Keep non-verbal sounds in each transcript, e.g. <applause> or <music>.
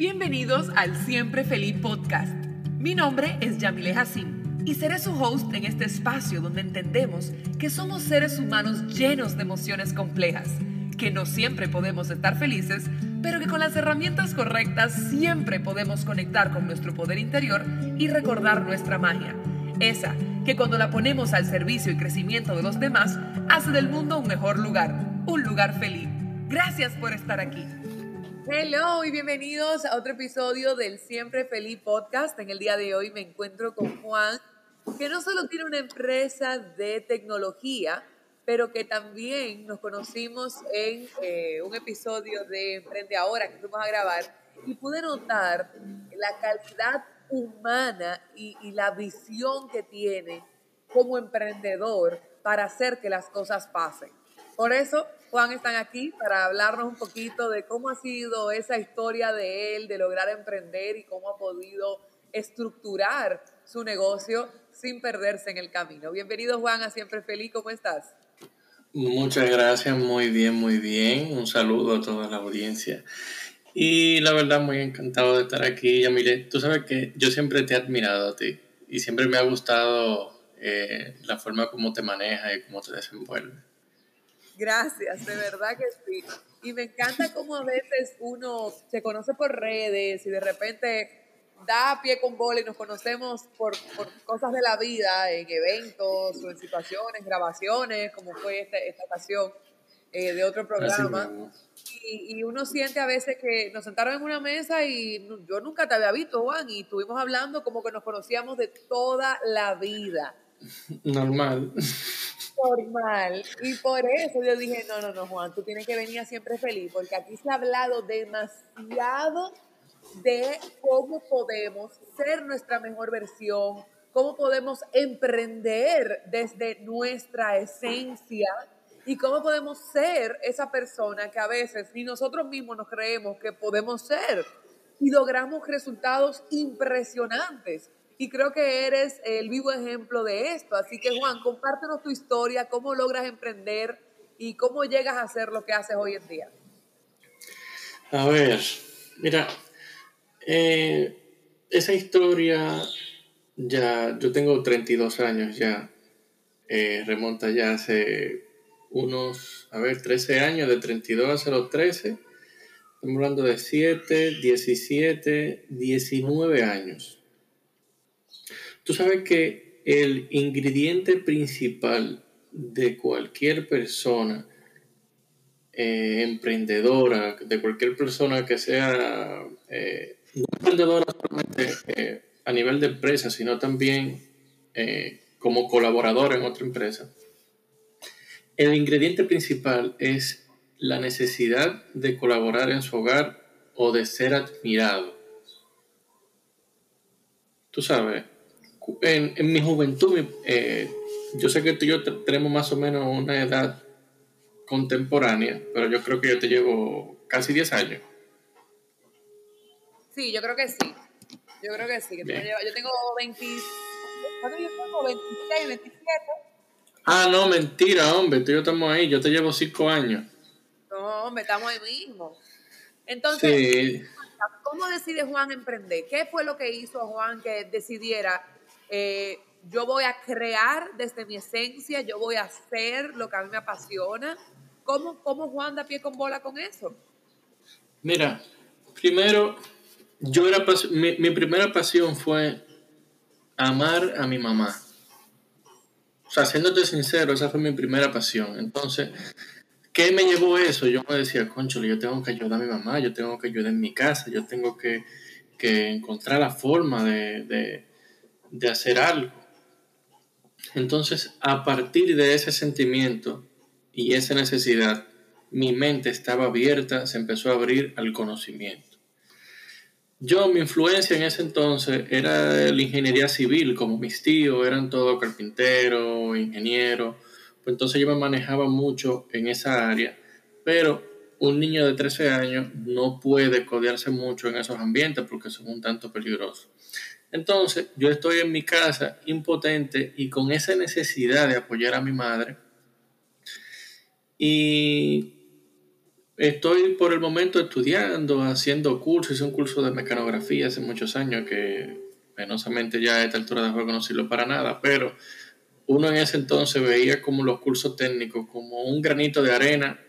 Bienvenidos al Siempre Feliz Podcast. Mi nombre es Yamile Hassim y seré su host en este espacio donde entendemos que somos seres humanos llenos de emociones complejas, que no siempre podemos estar felices, pero que con las herramientas correctas siempre podemos conectar con nuestro poder interior y recordar nuestra magia. Esa que cuando la ponemos al servicio y crecimiento de los demás, hace del mundo un mejor lugar, un lugar feliz. Gracias por estar aquí. Hello y bienvenidos a otro episodio del Siempre Feliz Podcast. En el día de hoy me encuentro con Juan, que no solo tiene una empresa de tecnología, pero que también nos conocimos en eh, un episodio de Emprende Ahora que fuimos a grabar y pude notar la calidad humana y, y la visión que tiene como emprendedor para hacer que las cosas pasen. Por eso Juan están aquí para hablarnos un poquito de cómo ha sido esa historia de él, de lograr emprender y cómo ha podido estructurar su negocio sin perderse en el camino. Bienvenido Juan a Siempre Feliz, ¿cómo estás? Muchas gracias, muy bien, muy bien. Un saludo a toda la audiencia. Y la verdad, muy encantado de estar aquí, Yamile. Tú sabes que yo siempre te he admirado a ti y siempre me ha gustado eh, la forma como te manejas y cómo te desenvuelves. Gracias, de verdad que sí. Y me encanta cómo a veces uno se conoce por redes y de repente da pie con bola y nos conocemos por, cosas de la vida, en eventos o en situaciones, grabaciones, como fue esta, esta ocasión eh, de otro programa. Y, y, uno siente a veces que nos sentaron en una mesa y yo nunca te había visto, Juan, y estuvimos hablando como que nos conocíamos de toda la vida. <laughs> Normal normal. Y por eso yo dije, no, no, no, Juan, tú tienes que venir siempre feliz, porque aquí se ha hablado demasiado de cómo podemos ser nuestra mejor versión, cómo podemos emprender desde nuestra esencia y cómo podemos ser esa persona que a veces ni nosotros mismos nos creemos que podemos ser y logramos resultados impresionantes. Y creo que eres el vivo ejemplo de esto. Así que Juan, compártenos tu historia, cómo logras emprender y cómo llegas a hacer lo que haces hoy en día. A ver, mira, eh, esa historia ya, yo tengo 32 años ya, eh, remonta ya hace unos, a ver, 13 años, de 32 a los 13, estamos hablando de 7, 17, 19 años. Tú sabes que el ingrediente principal de cualquier persona eh, emprendedora, de cualquier persona que sea eh, no emprendedora solamente eh, a nivel de empresa, sino también como colaborador en otra empresa, el ingrediente principal es la necesidad de colaborar en su hogar o de ser admirado. Tú sabes, en, mi juventud, eh, yo sé que tú y yo tenemos más o menos una edad contemporánea, pero yo creo que yo te llevo casi 10 años. Sí, yo creo que sí. Yo creo que sí. yo tengo 20, yo tengo 26, 27. Ah, no, mentira, hombre. Tú y yo estamos ahí. Yo te llevo 5 años. No, hombre, estamos ahí mismo. Entonces, ¿cómo decide Juan emprender? ¿Qué fue lo que hizo Juan que decidiera eh, yo voy a crear desde mi esencia, yo voy a hacer lo que a mí me apasiona. ¿Cómo, cómo Juan da pie con bola con eso? Mira, primero, yo era mi, primera pasión fue amar a mi mamá. O sea, siéndote sincero, esa fue mi primera pasión. Entonces, ¿qué me llevó eso? Yo me decía, concho, yo tengo que ayudar a mi mamá, yo tengo que ayudar en mi casa, yo tengo que, que encontrar la forma de hacer algo. Entonces, a partir de ese sentimiento y esa necesidad, mi mente estaba abierta, se empezó a abrir al conocimiento. Yo, mi influencia en ese entonces era la ingeniería civil, como mis tíos eran todos carpinteros, ingenieros, pues entonces yo me manejaba mucho en esa área, pero un niño de 13 años no puede codearse mucho en esos ambientes porque son un tanto peligrosos. Entonces, yo estoy en mi casa impotente y con esa necesidad de apoyar a mi madre. Y estoy por el momento estudiando, haciendo cursos, hice un curso de mecanografía hace muchos años que penosamente ya a esta altura de conocerlo para nada, pero uno en ese entonces veía como los cursos técnicos como un granito de arena,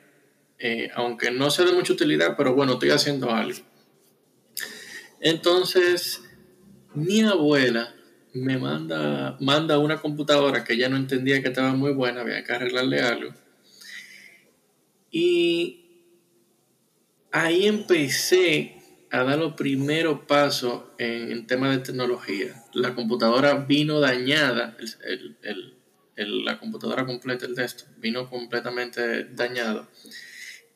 eh, aunque no sea de mucha utilidad, pero bueno, estoy haciendo algo. Entonces, mi abuela me manda, manda una computadora que ya no entendía que estaba muy buena, había que arreglarle algo. Y ahí empecé a dar los primeros pasos en, en temas de tecnología. La computadora vino dañada, la computadora completa, el desktop, vino completamente dañado.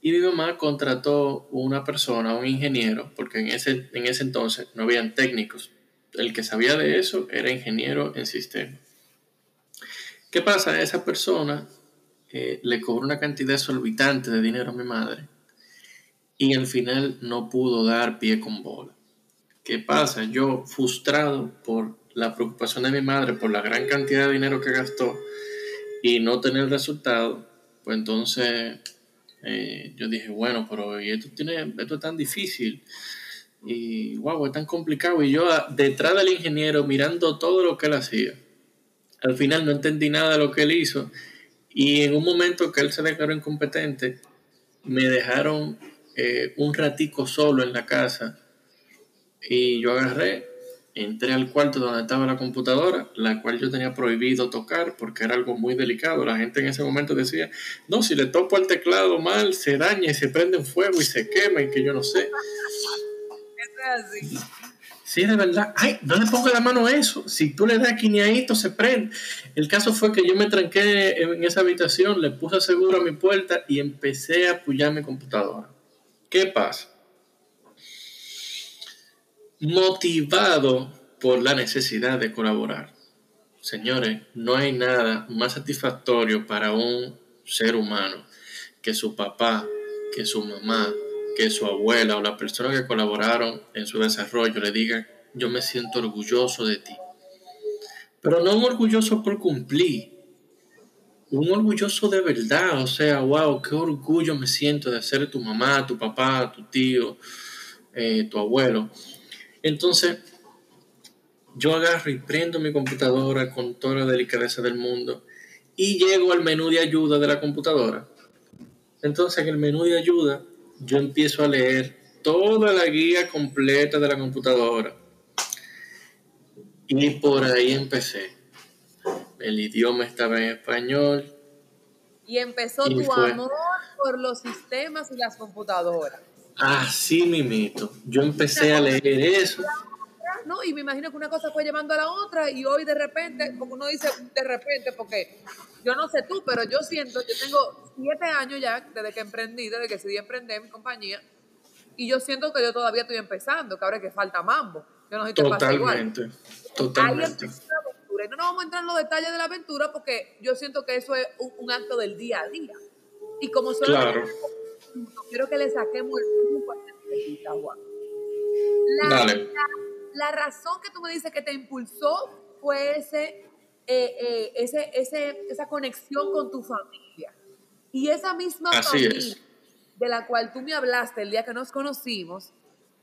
Y mi mamá contrató una persona, un ingeniero, porque en ese, en ese entonces no habían técnicos. El que sabía de eso era ingeniero en sistema. ¿Qué pasa? Esa persona eh, le cobró una cantidad exorbitante de dinero a mi madre y al final no pudo dar pie con bola. ¿Qué pasa? Yo, frustrado por la preocupación de mi madre, por la gran cantidad de dinero que gastó y no tener resultado, pues entonces eh, yo dije, bueno, pero esto, tiene, esto es tan difícil y wow, es tan complicado. Y yo ah, detrás del ingeniero mirando todo lo que él hacía. Al final no entendí nada de lo que él hizo y en un momento que él se declaró incompetente, me dejaron eh, un ratico solo en la casa y yo agarré, entré al cuarto donde estaba la computadora, la cual yo tenía prohibido tocar porque era algo muy delicado. La gente en ese momento decía, no, si le topo el teclado mal, se daña y se prende en fuego y se quema y que yo no sé. Sí, de verdad. Ay, no le pongo la mano a eso. Si tú le das quiñadito, se prende. El caso fue que yo me tranqué en esa habitación, le puse seguro a mi puerta y empecé a apoyar mi computadora. ¿Qué pasa? Motivado por la necesidad de colaborar. Señores, no hay nada más satisfactorio para un ser humano que su papá, que su mamá, que su abuela o la persona que colaboraron en su desarrollo le digan, yo me siento orgulloso de ti. Pero no un orgulloso por cumplir, un orgulloso de verdad, o sea, wow, qué orgullo me siento de ser tu mamá, tu papá, tu tío, eh, tu abuelo. Entonces, yo agarro y prendo mi computadora con toda la delicadeza del mundo y llego al menú de ayuda de la computadora. Entonces, en el menú de ayuda, yo empiezo a leer toda la guía completa de la computadora. Y por ahí empecé el idioma estaba en español. Y empezó tu amor por los sistemas y las computadoras. Así mimito. Yo empecé a leer eso. No, y me imagino que una cosa fue llevando a la otra y hoy de repente, como uno dice de repente, porque yo no sé tú, pero yo siento, yo tengo siete años ya desde que emprendí, desde que decidí emprender mi compañía, y yo siento que yo todavía estoy empezando, que ahora que falta mambo. Yo no sé totalmente, totalmente no nos vamos a entrar en los detalles de la aventura porque yo siento que eso es un, acto del día a día. Y como solo claro. quiero que le saquemos el la, Dale. La, razón que tú me dices que te impulsó fue ese, eh, eh, ese, ese, esa conexión con tu familia. Y esa misma familia de la cual tú me hablaste el día que nos conocimos,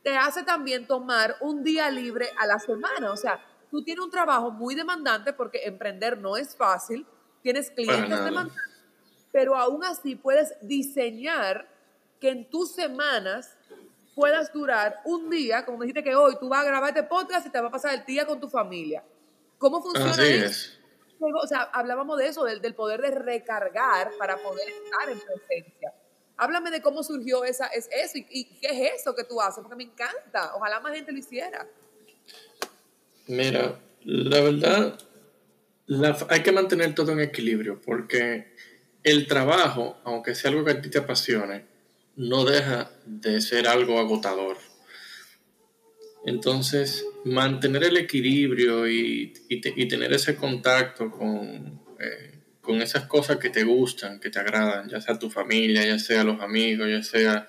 te hace también tomar un día libre a la semana. O sea, tú tienes un trabajo muy demandante porque emprender no es fácil, tienes clientes demandantes, pero aún así puedes diseñar que en tus semanas puedas durar un día, como me dijiste que hoy tú vas a grabar este podcast y te va a pasar el día con tu familia. ¿Cómo funciona eso? O sea, hablábamos de eso, del, poder de recargar para poder estar en presencia. Háblame de cómo surgió esa, es eso y, y, qué es eso que tú haces, porque me encanta. Ojalá más gente lo hiciera. Mira, la verdad, hay que mantener todo en equilibrio porque el trabajo, aunque sea algo que a ti te apasione, no deja de ser algo agotador. Entonces, mantener el equilibrio y, tener ese contacto con, eh, con esas cosas que te gustan, que te agradan, ya sea tu familia, ya sea los amigos, ya sea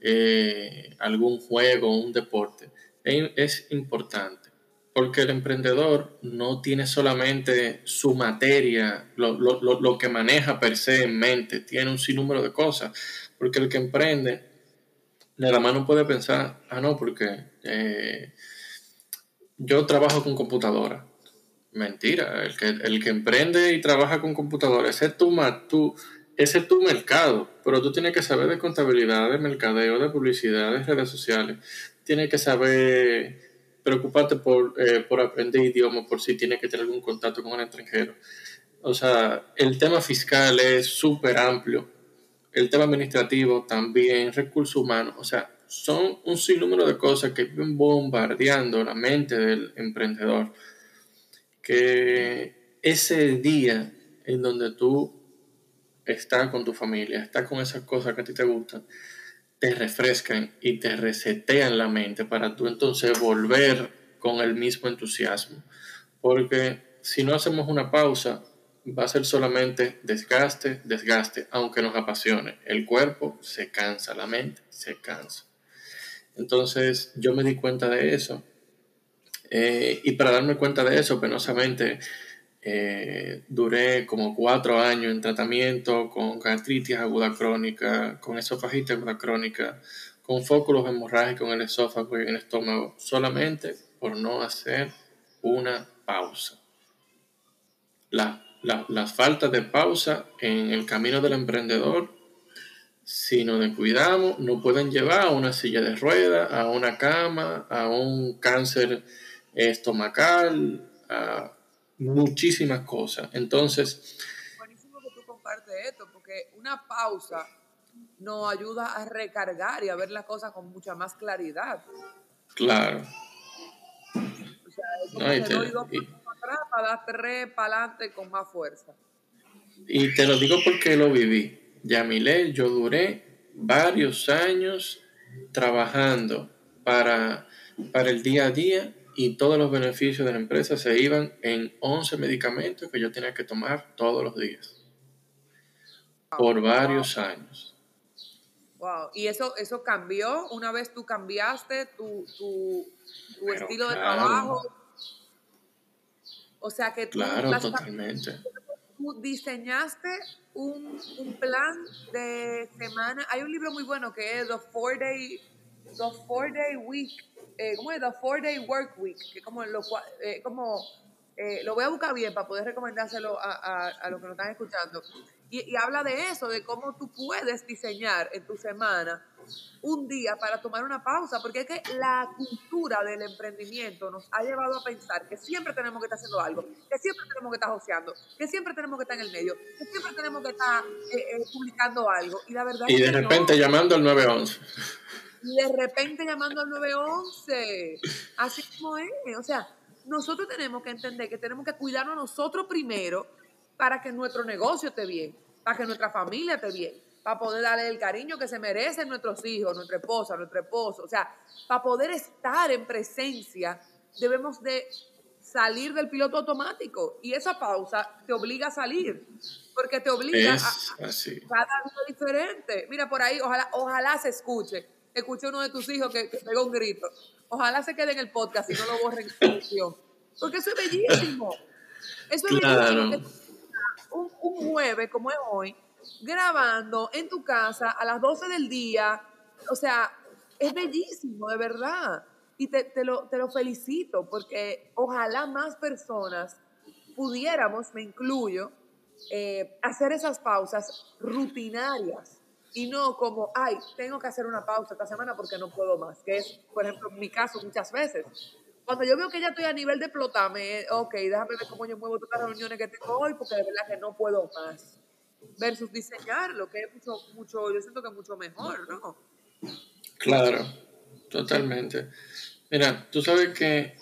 eh, algún juego, un deporte, es importante porque el emprendedor no tiene solamente su materia, lo, que maneja per se en mente, tiene un sinnúmero de cosas. Porque el que emprende, nada más no puede pensar, ah, no, porque eh, yo trabajo con computadora. Mentira, el que, el que emprende y trabaja con computadora, ese es tu, tu, ese es tu mercado, pero tú tienes que saber de contabilidad, de mercadeo, de publicidad, de redes sociales. Tienes que saber preocuparte por, eh, por aprender idioma, por si tienes que tener algún contacto con un extranjero. O sea, el tema fiscal es súper amplio. El tema administrativo también, recursos humanos. O sea, son un sinnúmero de cosas que viven bombardeando la mente del emprendedor. Que ese día en donde tú estás con tu familia, estás con esas cosas que a ti te gustan, te refrescan y te resetean la mente para tú entonces volver con el mismo entusiasmo. Porque si no hacemos una pausa, va a ser solamente desgaste, desgaste, aunque nos apasione. El cuerpo se cansa, la mente se cansa. Entonces yo me di cuenta de eso. Eh, y para darme cuenta de eso, penosamente, eh, duré como cuatro años en tratamiento con gastritis aguda crónica, con esofagitis aguda crónica, con fóculos hemorrágicos en el esófago y en el estómago, solamente por no hacer una pausa. La, la, las faltas de pausa en el camino del emprendedor si nos descuidamos, nos pueden llevar a una silla de ruedas, a una cama, a un cáncer estomacal, a muchísimas cosas. Entonces... Buenísimo que tú compartes esto, porque una pausa nos ayuda a recargar y a ver las cosas con mucha más claridad. Claro. O sea, atrás para dar tres para adelante con más fuerza. Y te lo digo porque lo viví. Yamile, yo duré varios años trabajando para, para el día a día y todos los beneficios de la empresa se iban en 11 medicamentos que yo tenía que tomar todos los días. Por varios años. Wow, ¿y eso, eso cambió una vez tú cambiaste tu, tu, estilo de trabajo? O sea que tú... Claro, totalmente. Tú diseñaste un, un, plan de semana. Hay un libro muy bueno que es The Four Day, The Four Day Week, eh, ¿cómo es? The Four Day Work Week, que como lo, eh, como, eh, lo voy a buscar bien para poder recomendárselo a, a, a los que nos están escuchando. Y, y, habla de eso, de cómo tú puedes diseñar en tu semana un día para tomar una pausa, porque es que la cultura del emprendimiento nos ha llevado a pensar que siempre tenemos que estar haciendo algo, que siempre tenemos que estar joseando, que siempre tenemos que estar en el medio, que siempre tenemos que estar eh, eh, publicando algo. Y la verdad y de repente llamando al 911. Y de repente llamando al 911. Así como es. O sea, nosotros tenemos que entender que tenemos que cuidarnos nosotros primero para que nuestro negocio esté bien, para que nuestra familia esté bien para poder darle el cariño que se merecen nuestros hijos, nuestra esposa, nuestro esposo. O sea, para poder estar en presencia, debemos de salir del piloto automático. Y esa pausa te obliga a salir, porque te obliga a, cada día diferente. Mira, por ahí, ojalá, ojalá se escuche. Escuche uno de tus hijos que, que un grito. Ojalá se quede en el podcast y no lo borren. Porque eso es bellísimo. Eso es bellísimo. Un, un jueves como es hoy, grabando en tu casa a las 12 del día. O sea, es bellísimo, de verdad. Y te, te, lo, te lo felicito porque ojalá más personas pudiéramos, me incluyo, eh, hacer esas pausas rutinarias y no como, ay, tengo que hacer una pausa esta semana porque no puedo más, que es, por ejemplo, mi caso muchas veces. Cuando yo veo que ya estoy a nivel de explotarme, ok, déjame ver cómo yo muevo todas las reuniones que tengo hoy porque de verdad que no puedo más versus diseñar, lo que es mucho, mucho, yo siento que es mucho mejor, ¿no? Claro, totalmente. Mira, tú sabes que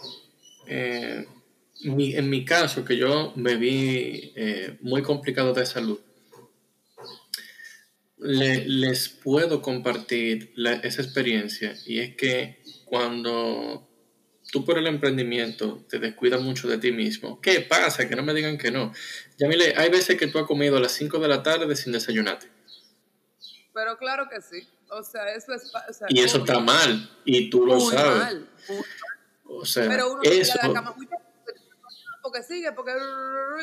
eh, en mi caso, que yo me vi eh, muy complicado de salud, les puedo compartir esa experiencia y es que cuando tú por el emprendimiento te descuidas mucho de ti mismo. ¿Qué pasa? Que no me digan que no. Yamile, hay veces que tú has comido a las 5 de la tarde sin desayunarte. Pero claro que sí. O sea, eso es... y eso está mal. Y tú lo sabes. Mal, O sea, Pero uno eso... la cama muy porque sigue, porque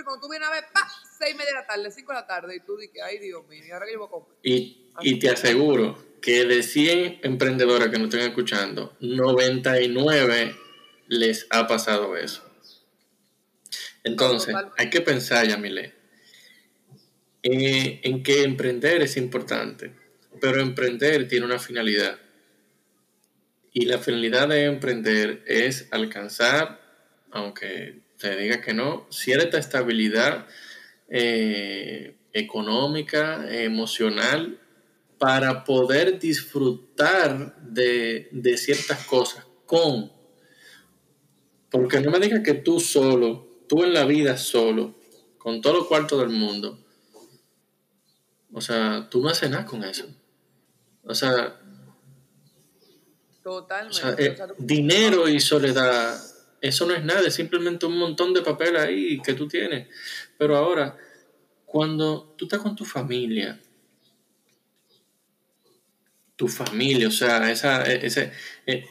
cuando tú vienes a ver, pa, seis y media de la tarde, cinco de la tarde, y tú dices, ay Dios mío, y ahora que yo voy a comer. Y Y te aseguro que de 100 emprendedoras que nos estén escuchando, 99 les ha pasado eso. Entonces, hay que pensar, Yamile, eh, en que emprender es importante, pero emprender tiene una finalidad. Y la finalidad de emprender es alcanzar, aunque te diga que no, cierta estabilidad eh, económica, emocional, para poder disfrutar de, de ciertas cosas con. Porque no me digas que tú solo, tú en la vida solo, con todo los cuartos del mundo, o sea, tú no haces nada con eso. O sea, Totalmente. Eh, dinero y soledad, eso no es nada, es simplemente un montón de papel ahí que tú tienes. Pero ahora, cuando tú estás con tu familia, tu familia, o sea, esa, ese, e,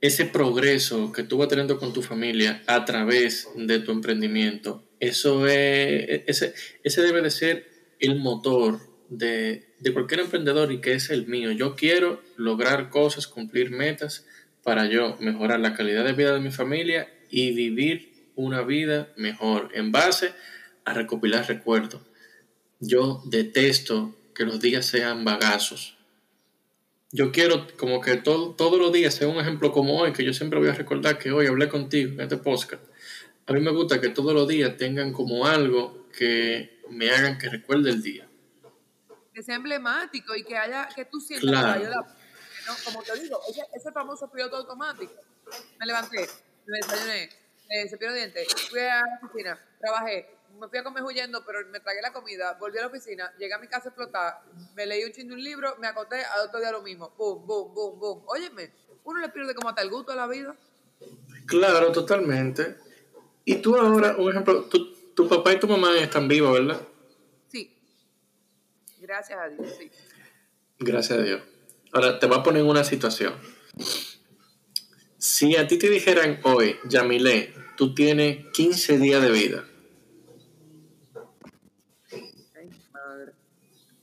ese progreso que tú vas teniendo con tu familia a través de tu emprendimiento, eso es, e, ese, ese debe de ser el motor de, de cualquier emprendedor y que es el mío. Yo quiero lograr cosas, cumplir metas para yo mejorar la calidad de vida de mi familia y vivir una vida mejor en base a recopilar recuerdos. Yo detesto que los días sean bagazos yo quiero como que todo, todos los días sea un ejemplo como hoy, que yo siempre voy a recordar que hoy hablé contigo en este podcast. A mí me gusta que todos los días tengan como algo que me hagan que recuerde el día. Que sea emblemático y que haya, que tú sientas claro. ¿No? Como te digo, ese, ese famoso piloto automático. Me levanté, me desayuné, eh, cepillo de dientes, fui a la oficina, trabajé, me fui a comer huyendo, pero me tragué la comida, volví a la oficina, llegué a mi casa a explotar, me leí un chingo de un libro, me acosté, al otro día lo mismo. Boom, boom, boom, boom. Óyeme, uno le pierde como hasta el gusto a la vida. Claro, totalmente. Y tú ahora, un ejemplo, tu, tu papá y tu mamá están vivos, ¿verdad? Sí. Gracias a Dios, sí. Gracias a Dios. Ahora, te voy a poner en una situación. Si a ti te dijeran hoy, Yamile, tú tienes 15 días de vida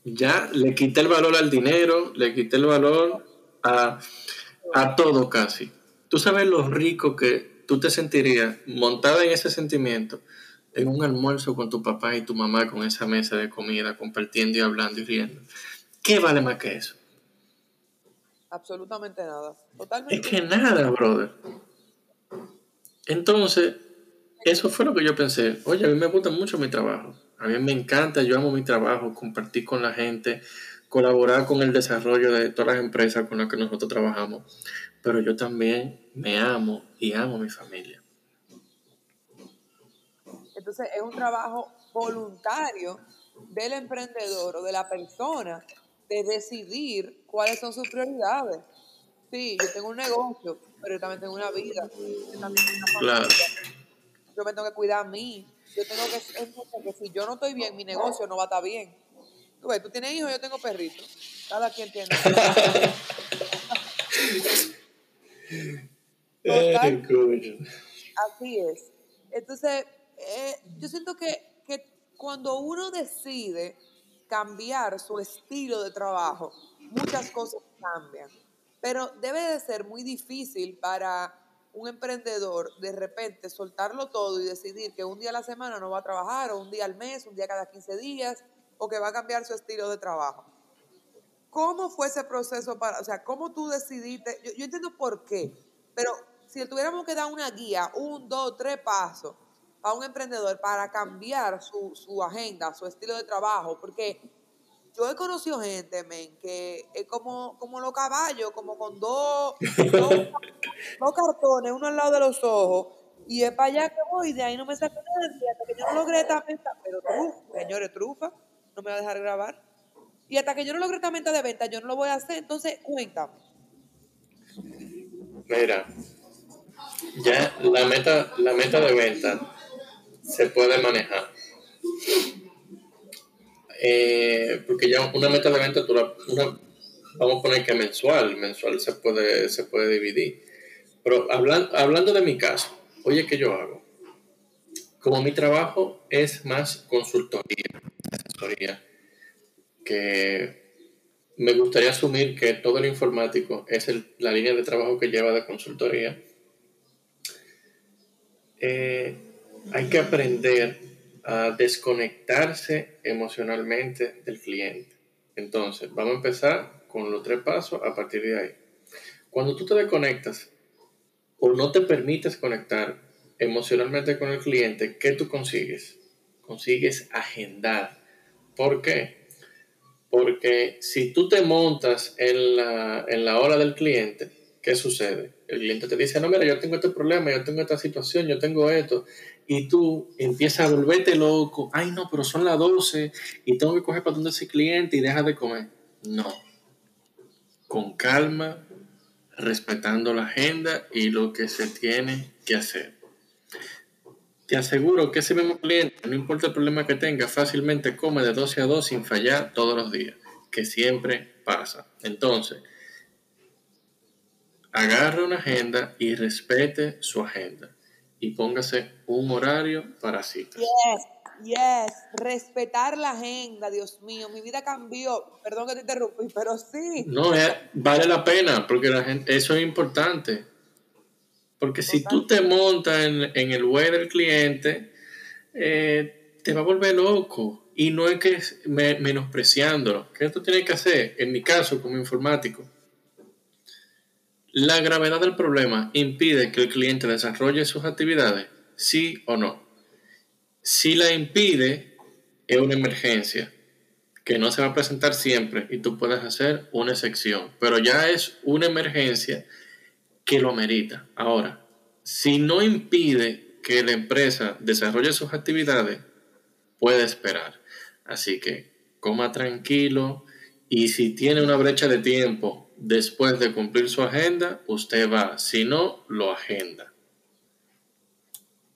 ya le quité el valor al dinero, le quité el valor a, todo casi. Tú sabes lo rico que tú te sentirías montada en ese sentimiento, en un almuerzo con tu papá y tu mamá, con esa mesa de comida, compartiendo y hablando y riendo. ¿Qué vale más que eso? Absolutamente nada. Es que nada, brother. Entonces, eso fue lo que yo pensé. Oye, a mí me gusta mucho mi trabajo. A mí me encanta, yo amo mi trabajo, compartir con la gente, colaborar con el desarrollo de todas las empresas con las que nosotros trabajamos. Pero yo también me amo y amo a mi familia. Entonces es un trabajo voluntario del emprendedor o de la persona de decidir cuáles son sus prioridades. Sí, yo tengo un negocio, pero yo también tengo una vida. Yo también tengo una claro. Yo me tengo que cuidar a mí yo tengo que entender que si yo no estoy bien, mi negocio no va a estar bien. Tú ves, tú tienes hijos, yo tengo perritos. Cada quien tiene. <laughs> así es. Entonces, eh, yo siento que, que cuando uno decide cambiar su estilo de trabajo, muchas cosas cambian. Pero debe de ser muy difícil para un emprendedor de repente soltarlo todo y decidir que un día a la semana no va a trabajar, o un día al mes, un día cada 15 días, o que va a cambiar su estilo de trabajo. ¿Cómo fue ese proceso para, o sea, cómo tú decidiste? Yo, entiendo por qué, pero si tuviéramos que dar una guía, un, dos, tres pasos a un emprendedor para cambiar su, su agenda, su estilo de trabajo, porque yo he conocido gente, men, que es como, como los caballos, como con dos, <laughs> dos, cartones, uno al lado de los ojos, y es para allá que voy, de ahí no me saco nada, hasta que yo no logre esta meta, pero trufa, señores, trufa, no me va a dejar grabar. Y hasta que yo no logre esta meta de venta, yo no lo voy a hacer, entonces cuéntame. Mira, ya la meta, la meta de venta se puede manejar eh, porque ya una meta de venta, la, vamos a poner que mensual, mensual se puede, se puede dividir. Pero hablando, hablando de mi caso, oye, ¿qué yo hago? Como mi trabajo es más consultoría, que me gustaría asumir que todo el informático es la línea de trabajo que lleva de consultoría. Eh, hay que aprender a desconectarse emocionalmente del cliente. Entonces, vamos a empezar con los tres pasos a partir de ahí. Cuando tú te desconectas o no te permites conectar emocionalmente con el cliente, ¿qué tú consigues? Consigues agendar. ¿Por qué? Porque si tú te montas en la, en la hora del cliente, ¿qué sucede? El cliente te dice, no, mira, yo tengo este problema, yo tengo esta situación, yo tengo esto, y tú empiezas a volverte loco, ay no, pero son las 12 y tengo que coger para donde ese cliente y deja de comer. No. Con calma, respetando la agenda y lo que se tiene que hacer. Te aseguro que ese mismo cliente, no importa el problema que tenga, fácilmente come de 12 a 2 sin fallar todos los días, que siempre pasa. Entonces, agarre una agenda y respete su agenda y póngase un horario para citas. Yes, yes, respetar la agenda, Dios mío, mi vida cambió. Perdón que te interrumpí, pero sí. No, vale la pena porque la gente, eso es importante. Porque si tú te montas en, el web del cliente, eh, te va a volver loco. Y no es que menospreciándolo. ¿Qué tú tienes que hacer? En mi caso, como informático, la gravedad del problema impide que el cliente desarrolle sus actividades, sí o no. Si la impide, es una emergencia que no se va a presentar siempre y tú puedes hacer una excepción, pero ya es una emergencia que lo amerita. Ahora, si no impide que la empresa desarrolle sus actividades, puede esperar. Así que coma tranquilo y si tiene una brecha de tiempo después de cumplir su agenda, usted va. Si no, lo agenda.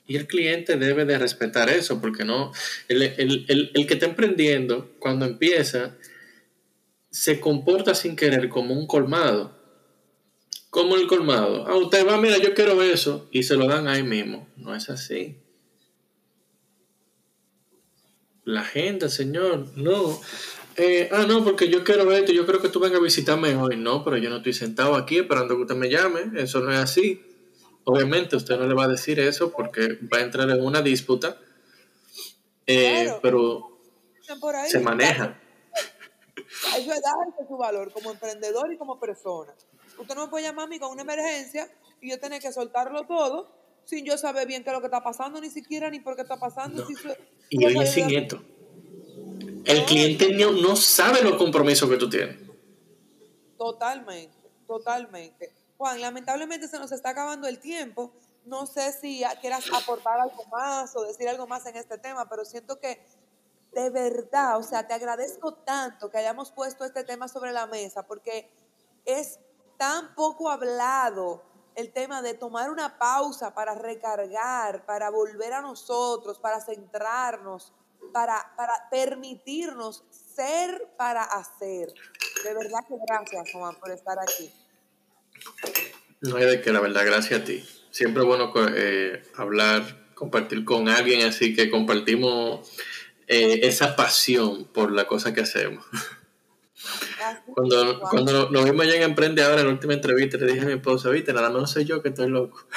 Y el cliente debe de respetar eso, porque no, el, el que está emprendiendo, cuando empieza, se comporta sin querer como un colmado como el colmado. Ah, usted va, mira, yo quiero eso, y se lo dan ahí mismo. No es así. La gente, señor, no. Eh, ah, no, porque yo quiero esto, yo creo que tú vengas a visitarme hoy. No, pero yo no estoy sentado aquí esperando que usted me llame. Eso no es así. Obviamente usted no le va a decir eso porque va a entrar en una disputa. Eh, pero se maneja. Eso es darse su valor como emprendedor y como persona. Usted no me puede llamar a mí con una emergencia y yo tener que soltarlo todo sin yo saber bien qué es lo que está pasando, ni siquiera ni por qué está pasando. y oye, sin esto. El cliente no, no sabe los compromisos que tú tienes. Totalmente, totalmente. Juan, lamentablemente se nos está acabando el tiempo. No sé si quieras aportar algo más o decir algo más en este tema, pero siento que de verdad, o sea, te agradezco tanto que hayamos puesto este tema sobre la mesa, porque es tan poco hablado el tema de tomar una pausa para recargar, para volver a nosotros, para centrarnos, para, para permitirnos ser para hacer. De verdad que gracias, Juan, por estar aquí. No hay de qué, la verdad, gracias a ti. Siempre es bueno eh, hablar, compartir con alguien así que compartimos eh, esa pasión por la cosa que hacemos. Cuando, cuando nos vimos ya en Emprende ahora, en la última entrevista, le dije a mi esposa, viste, nada más soy yo que estoy loco.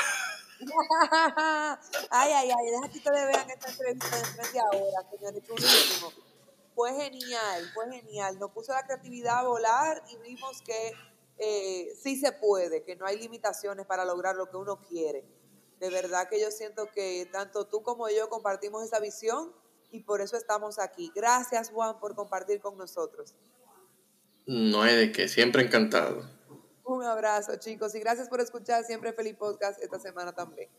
Ay, ay, ay, deja que ustedes vean esta entrevista de Emprende ahora, señores, Fue genial, fue genial. Nos puso la creatividad a volar y vimos que eh, sí se puede, que no hay limitaciones para lograr lo que uno quiere. De verdad que yo siento que tanto tú como yo compartimos esa visión y por eso estamos aquí. Gracias, Juan, por compartir con nosotros. No hay de qué, siempre encantado. Un abrazo, chicos, y gracias por escuchar siempre Feliz Podcast esta semana también.